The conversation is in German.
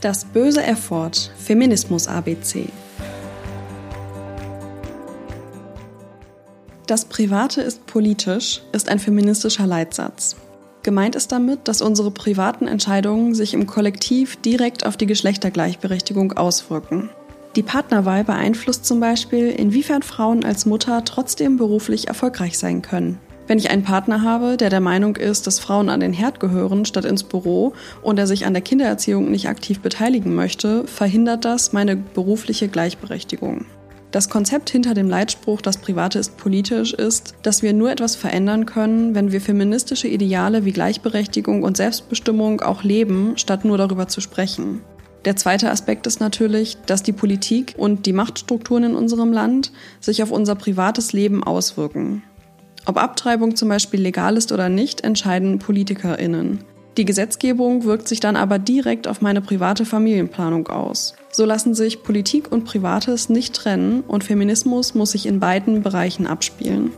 Das böse Erford Feminismus ABC. Das Private ist politisch ist ein feministischer Leitsatz. Gemeint ist damit, dass unsere privaten Entscheidungen sich im Kollektiv direkt auf die Geschlechtergleichberechtigung auswirken. Die Partnerwahl beeinflusst zum Beispiel, inwiefern Frauen als Mutter trotzdem beruflich erfolgreich sein können. Wenn ich einen Partner habe, der der Meinung ist, dass Frauen an den Herd gehören statt ins Büro und er sich an der Kindererziehung nicht aktiv beteiligen möchte, verhindert das meine berufliche Gleichberechtigung. Das Konzept hinter dem Leitspruch Das Private ist politisch ist, dass wir nur etwas verändern können, wenn wir feministische Ideale wie Gleichberechtigung und Selbstbestimmung auch leben, statt nur darüber zu sprechen. Der zweite Aspekt ist natürlich, dass die Politik und die Machtstrukturen in unserem Land sich auf unser privates Leben auswirken. Ob Abtreibung zum Beispiel legal ist oder nicht, entscheiden PolitikerInnen. Die Gesetzgebung wirkt sich dann aber direkt auf meine private Familienplanung aus. So lassen sich Politik und Privates nicht trennen und Feminismus muss sich in beiden Bereichen abspielen.